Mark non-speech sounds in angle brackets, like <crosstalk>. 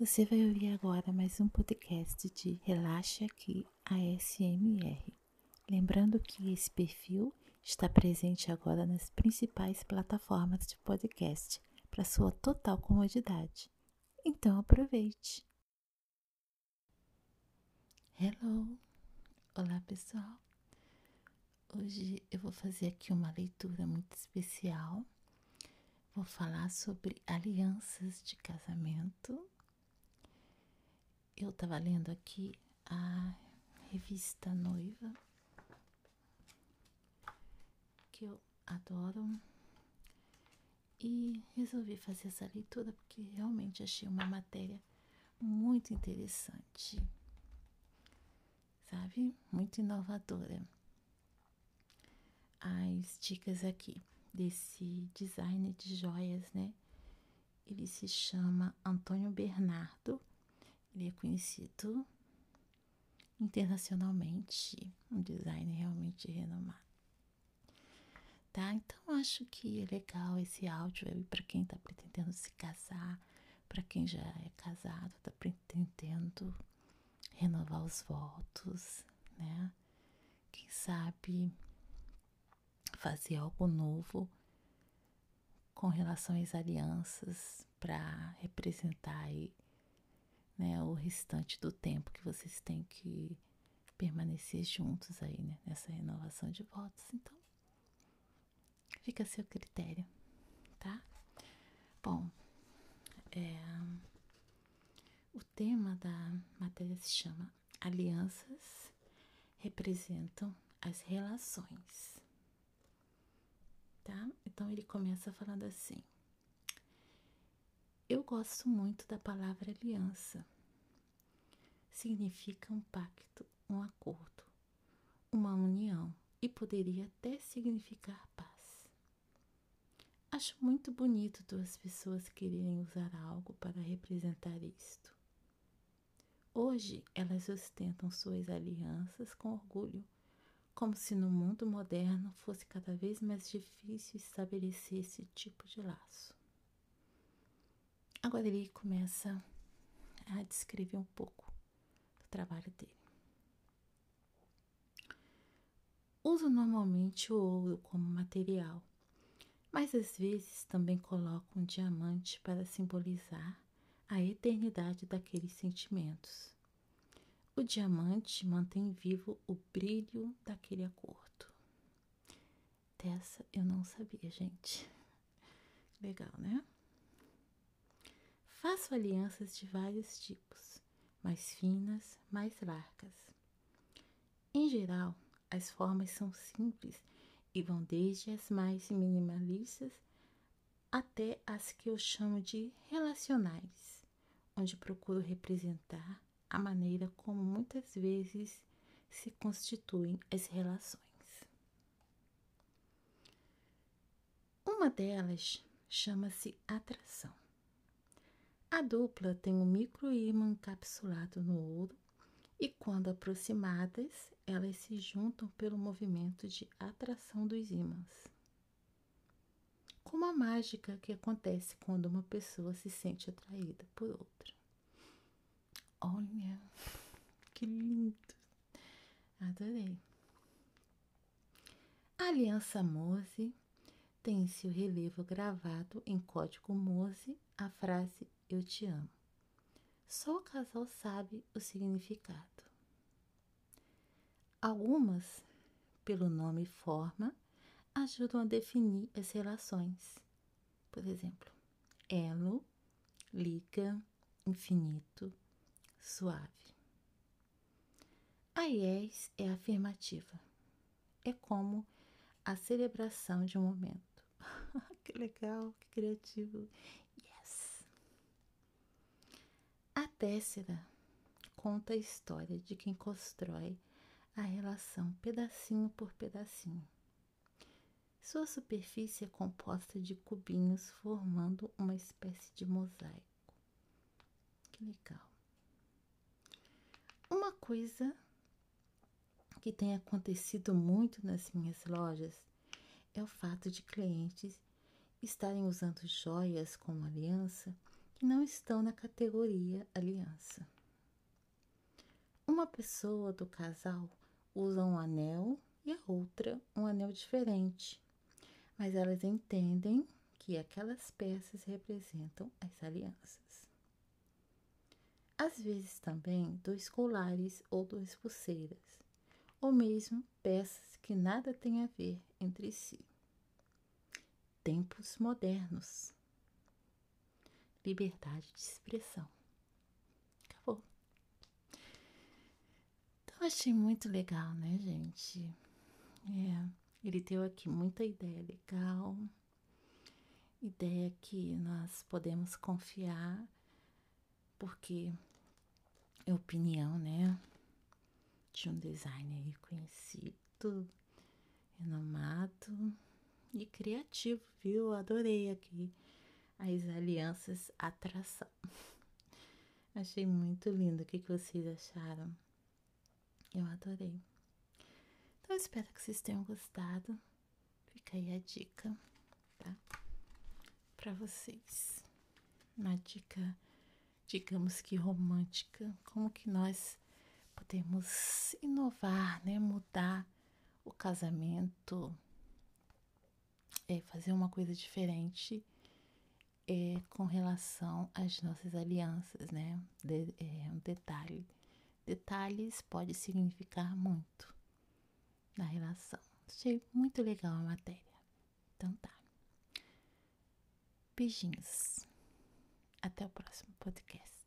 Você vai ouvir agora mais um podcast de Relaxa Aqui ASMR. Lembrando que esse perfil está presente agora nas principais plataformas de podcast para sua total comodidade. Então aproveite! Hello! Olá pessoal! Hoje eu vou fazer aqui uma leitura muito especial. Vou falar sobre alianças de casamento eu estava lendo aqui a revista Noiva, que eu adoro, e resolvi fazer essa leitura porque realmente achei uma matéria muito interessante, sabe? Muito inovadora. As dicas aqui desse designer de joias, né? Ele se chama Antônio Bernardo ele é conhecido internacionalmente, um designer realmente renomado. Tá? Então acho que é legal esse áudio aí para quem está pretendendo se casar, para quem já é casado, está pretendendo renovar os votos, né? Quem sabe fazer algo novo com relação às alianças para representar aí né, o restante do tempo que vocês têm que permanecer juntos aí, né, nessa renovação de votos. Então, fica a seu critério, tá? Bom, é, o tema da matéria se chama Alianças representam as relações, tá? Então ele começa falando assim. Eu gosto muito da palavra aliança. Significa um pacto, um acordo, uma união e poderia até significar paz. Acho muito bonito duas pessoas quererem usar algo para representar isto. Hoje elas ostentam suas alianças com orgulho, como se no mundo moderno fosse cada vez mais difícil estabelecer esse tipo de laço. Agora ele começa a descrever um pouco do trabalho dele. Uso normalmente o ouro como material, mas às vezes também coloco um diamante para simbolizar a eternidade daqueles sentimentos. O diamante mantém vivo o brilho daquele acordo. Dessa eu não sabia, gente. Legal, né? Faço alianças de vários tipos, mais finas, mais largas. Em geral, as formas são simples e vão desde as mais minimalistas até as que eu chamo de relacionais, onde procuro representar a maneira como muitas vezes se constituem as relações. Uma delas chama-se atração. A dupla tem um microímã encapsulado no ouro e, quando aproximadas, elas se juntam pelo movimento de atração dos ímãs. Como a mágica que acontece quando uma pessoa se sente atraída por outra. Olha, <laughs> que lindo! Adorei. A aliança Morse tem em seu relevo gravado em código Morse a frase eu te amo. Só o casal sabe o significado. Algumas, pelo nome e forma, ajudam a definir as relações. Por exemplo, elo, liga, infinito, suave. A IES é afirmativa. É como a celebração de um momento. <laughs> que legal, que criativo. Técera conta a história de quem constrói a relação pedacinho por pedacinho. Sua superfície é composta de cubinhos formando uma espécie de mosaico. Que legal. Uma coisa que tem acontecido muito nas minhas lojas é o fato de clientes estarem usando joias como aliança não estão na categoria aliança. Uma pessoa do casal usa um anel e a outra um anel diferente, mas elas entendem que aquelas peças representam as alianças. Às vezes também dois colares ou duas pulseiras, ou mesmo peças que nada têm a ver entre si. Tempos modernos. Liberdade de expressão. Acabou. Então achei muito legal, né, gente? É, ele deu aqui muita ideia legal, ideia que nós podemos confiar, porque é opinião, né, de um designer conhecido, renomado e criativo, viu? Adorei aqui as alianças atração. <laughs> Achei muito lindo. O que, que vocês acharam? Eu adorei. Então, espero que vocês tenham gostado. Fica aí a dica, tá? Para vocês. Uma dica, digamos que romântica. Como que nós podemos inovar, né? Mudar o casamento, é, fazer uma coisa diferente é, com relação às nossas alianças, né? De, é, um detalhe. Detalhes pode significar muito na relação. Achei muito legal a matéria. Então tá. Beijinhos. Até o próximo podcast.